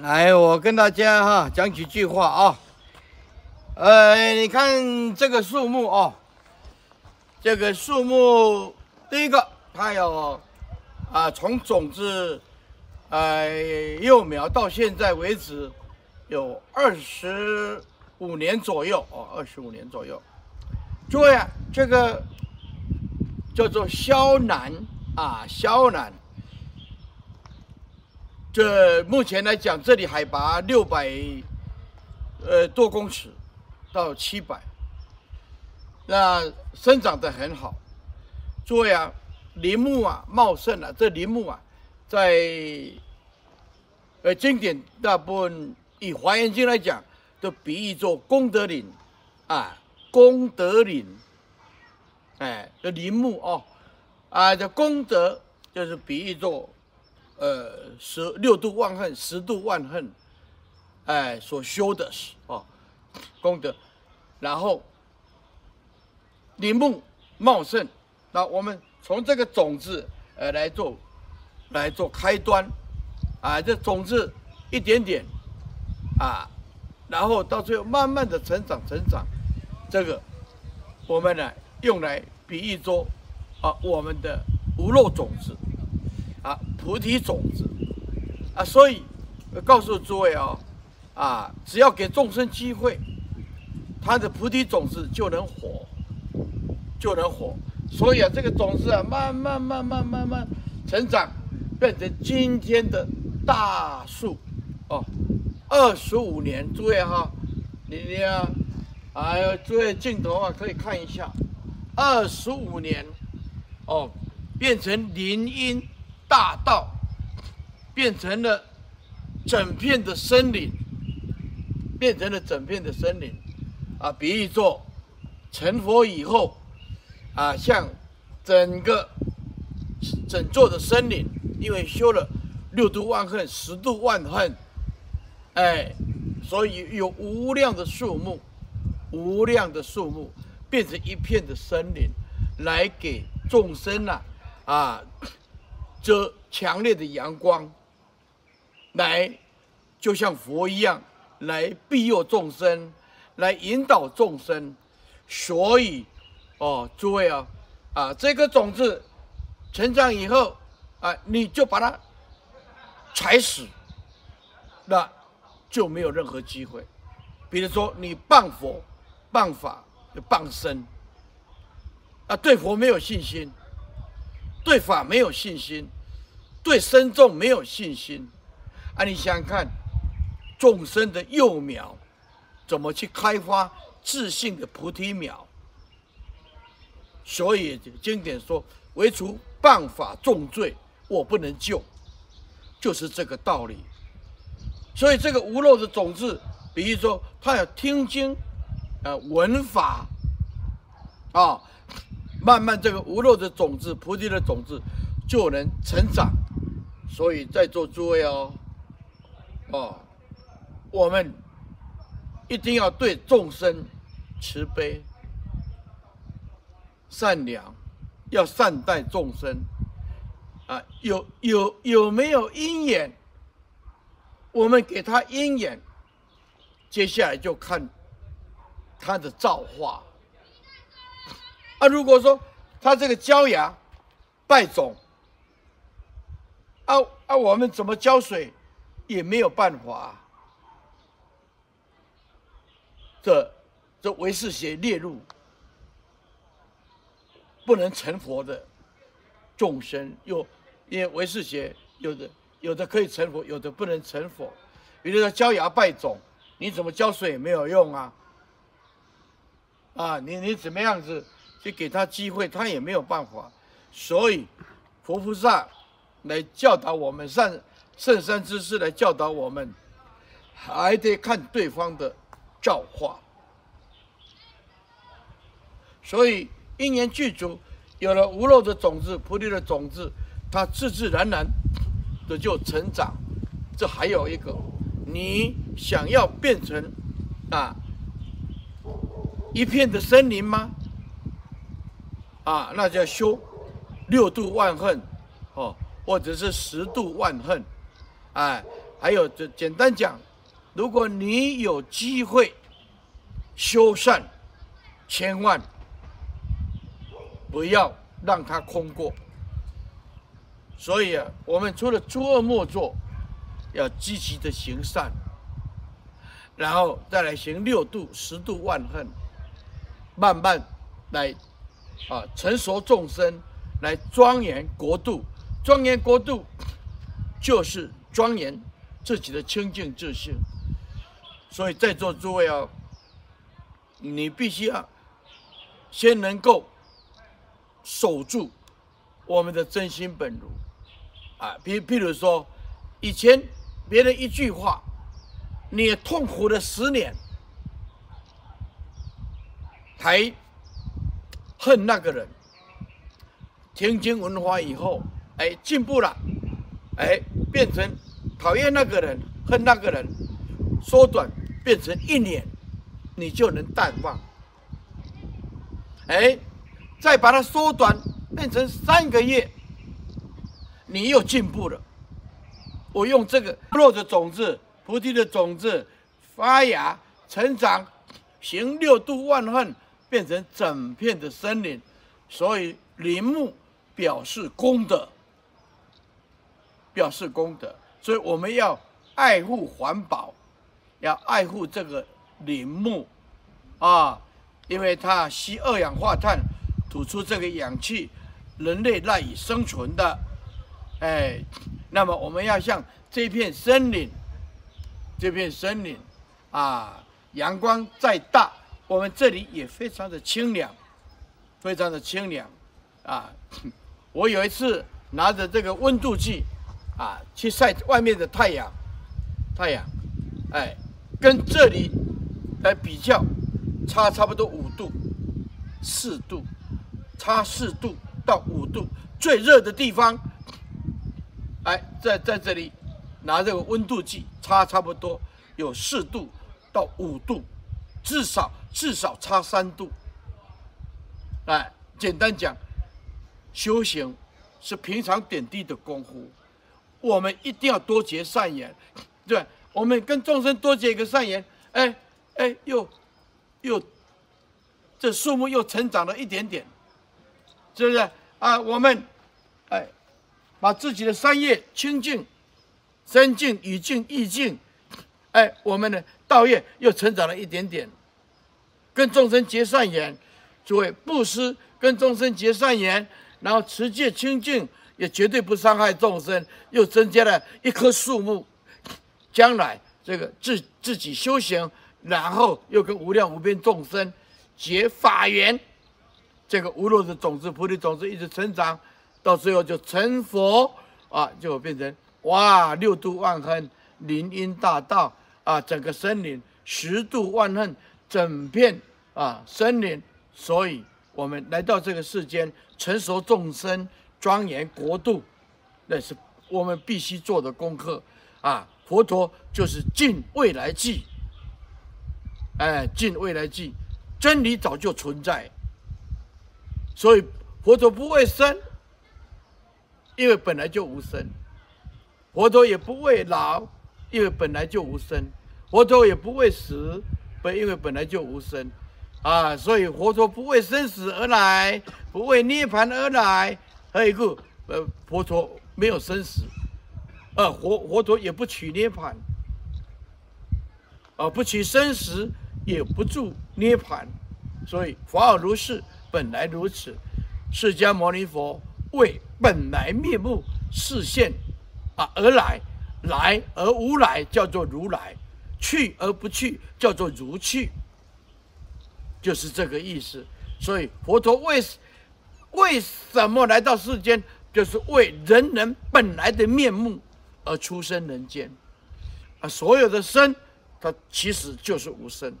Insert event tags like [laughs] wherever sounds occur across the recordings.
来，我跟大家哈讲几句话啊。呃，你看这个树木哦，这个树木第一个，它有啊，从种子呃幼苗到现在为止有二十五年左右哦，二十五年左右。诸位啊，这个叫做肖楠啊，肖楠。这目前来讲，这里海拔六百呃多公尺到七百，那生长得很好。诸位啊，林木啊茂盛啊，这林木啊，在呃经典大部分以华严经来讲，都比喻做功德林啊，功德林，哎，这林木哦，啊，这功德就是比喻做。呃，十六度万恨，十度万恨，哎，所修的是哦，功德，然后林木茂盛，那我们从这个种子呃来做来做开端，啊，这种子一点点啊，然后到最后慢慢的成长成长，这个我们呢用来比喻说啊，我们的无漏种子。啊，菩提种子，啊，所以告诉诸位哦，啊，只要给众生机会，他的菩提种子就能活，就能活。所以啊，这个种子啊，慢慢慢慢慢慢成长，变成今天的大树哦。二十五年，诸位哈，你你啊，哎呦，诸位镜头啊，可以看一下，二十五年，哦，变成林荫。大道变成了整片的森林，变成了整片的森林，啊，比喻作成佛以后，啊，像整个整座的森林，因为修了六度万恨、十度万恨，哎，所以有无量的树木，无量的树木变成一片的森林，来给众生呐，啊。这强烈的阳光，来，就像佛一样，来庇佑众生，来引导众生。所以，哦，诸位啊，啊，这个种子成长以后，啊，你就把它踩死，那就没有任何机会。比如说，你谤佛、谤法、谤僧，啊，对佛没有信心。对法没有信心，对身众没有信心，啊！你想想看，众生的幼苗怎么去开发自信的菩提苗？所以经典说：“唯除谤法重罪，我不能救。”就是这个道理。所以这个无漏的种子，比如说他要听经，啊，闻法，啊。慢慢，这个无漏的种子、菩提的种子就能成长。所以在座诸位哦，哦，我们一定要对众生慈悲、善良，要善待众生。啊，有有有没有因缘？我们给他因缘，接下来就看他的造化。啊，如果说他这个焦芽败种，啊啊，我们怎么浇水也没有办法。这这唯识学列入不能成佛的众生，又因为唯识学有的有的可以成佛，有的不能成佛。比如说焦芽败种，你怎么浇水也没有用啊！啊，你你怎么样子？去给他机会，他也没有办法，所以佛菩萨来教导我们，善圣善知识来教导我们，还得看对方的造化。所以因缘具足，有了无漏的种子、菩提的种子，它自自然然的就成长。这还有一个，你想要变成啊一片的森林吗？啊，那叫修六度万恨，哦，或者是十度万恨，哎，还有这简单讲，如果你有机会修缮，千万不要让它空过。所以啊，我们除了诸恶莫作，要积极的行善，然后再来行六度、十度万恨，慢慢来啊成熟众生，来庄严国度。庄严国度就是庄严。自己的清净自信，所以在座诸位啊，你必须要先能够守住我们的真心本如啊。比譬如说，以前别人一句话，你也痛苦了十年，还恨那个人，听经闻法以后，哎，进步了，哎，变成。讨厌那个人，恨那个人，缩短变成一年，你就能淡忘。哎，再把它缩短变成三个月，你又进步了。我用这个落的种子，菩提的种子发芽成长，行六度万恨，变成整片的森林。所以林木表示功德，表示功德。所以我们要爱护环保，要爱护这个林木，啊，因为它吸二氧化碳，吐出这个氧气，人类赖以生存的，哎，那么我们要向这片森林，这片森林，啊，阳光再大，我们这里也非常的清凉，非常的清凉，啊，[coughs] 我有一次拿着这个温度计。啊，去晒外面的太阳，太阳，哎，跟这里来比较，差差不多五度，四度，差四度到五度，最热的地方，哎，在在这里拿这个温度计，差差不多有四度到五度，至少至少差三度。哎，简单讲，修行是平常点滴的功夫。我们一定要多结善缘，对，我们跟众生多结一个善缘，哎哎，又又这树木又成长了一点点，是不是啊？我们哎，把自己的三业清净、身净、语净、意净，哎，我们的道业又成长了一点点，跟众生结善缘，诸位布施跟众生结善缘，然后持戒清净。也绝对不伤害众生，又增加了一棵树木，将来这个自自己修行，然后又跟无量无边众生结法缘，这个无量的种子、菩提种子一直成长，到最后就成佛啊，就变成哇六度万恨林荫大道啊，整个森林十度万恨整片啊森林，所以我们来到这个世间，成熟众生。庄严国度，那是我们必须做的功课啊！佛陀就是尽未来际，哎，尽未来际，真理早就存在，所以佛陀不会生，因为本来就无生；佛陀也不会老，因为本来就无生；佛陀也不会死，本因为本来就无生啊！所以佛陀不为生死而来，不为涅槃而来。还有一个，呃，佛陀没有生死，呃，佛佛陀也不取涅槃，啊，不取生死，也不住涅槃，所以法尔如是，本来如此。释迦牟尼佛为本来面目示现，啊，而来，来而无来，叫做如来；去而不去，叫做如去，就是这个意思。所以佛陀为为什么来到世间？就是为人人本来的面目而出生人间。啊，所有的生，它其实就是无生。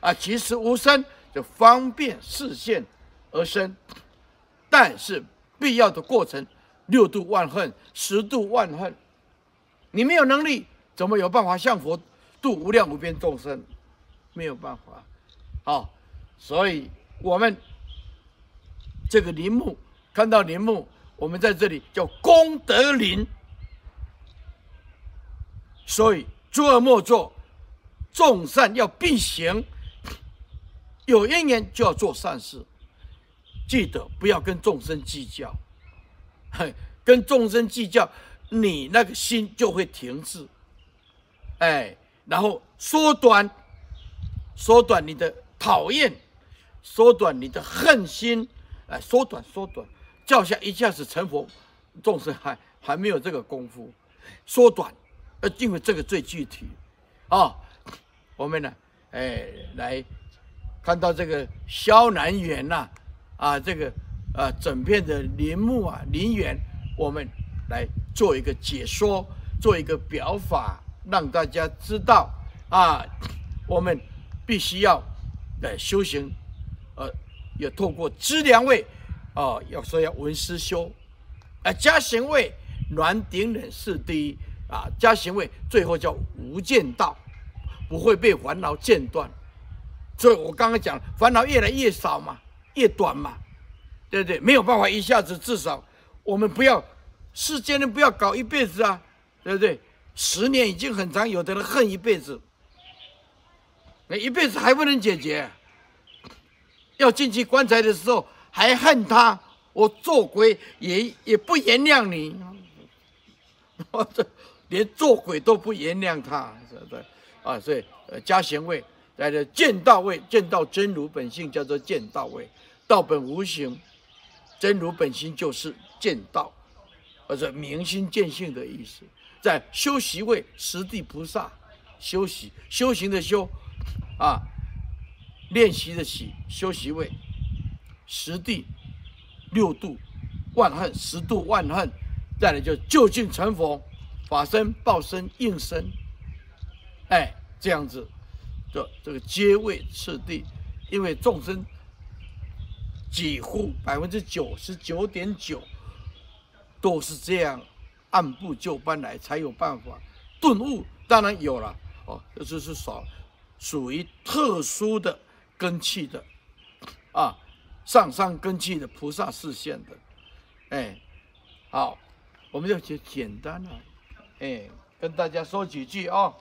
啊，其实无生就方便示现而生，但是必要的过程，六度万恨，十度万恨，你没有能力，怎么有办法向佛度无量无边众生？没有办法。好，所以我们。这个陵墓，看到陵墓，我们在这里叫功德林。所以诸恶莫作，众善要必行。有因缘就要做善事，记得不要跟众生计较，哼跟众生计较，你那个心就会停滞，哎，然后缩短，缩短你的讨厌，缩短你的恨心，哎，缩短缩短，叫下一下子成佛，众生还还没有这个功夫，缩短，呃，因为这个最具体，啊、我们呢，哎，来。看到这个萧南园呐，啊，这个啊，整片的林木啊，林园，我们来做一个解说，做一个表法，让大家知道啊，我们必须要来修行，呃，要透过资粮位，啊，要说要闻思修，啊，加行位，暖顶忍是第一啊，加行位最后叫无间道，不会被烦恼间断。所以我刚刚讲，烦恼越来越少嘛，越短嘛，对不对？没有办法一下子，至少我们不要世间人不要搞一辈子啊，对不对？十年已经很长，有的人恨一辈子，那一辈子还不能解决，要进去棺材的时候还恨他，我做鬼也也不原谅你，我 [laughs] 这连做鬼都不原谅他，对不对？啊，所以呃，加贤位。来的见道位，见到真如本性叫做见道位，道本无形，真如本性就是见道，或者明心见性的意思。在修习位，十地菩萨修习修行的修，啊，练习的习修习位，十地六度万恨，十度万恨，再来就究竟成佛，法身报身应身，哎，这样子。这这个阶位次第，因为众生几乎百分之九十九点九都是这样按部就班来，才有办法顿悟。当然有了哦，这就是少属于特殊的根器的啊，上上根器的菩萨视线的。哎，好，我们就简简单了，哎，跟大家说几句啊、哦。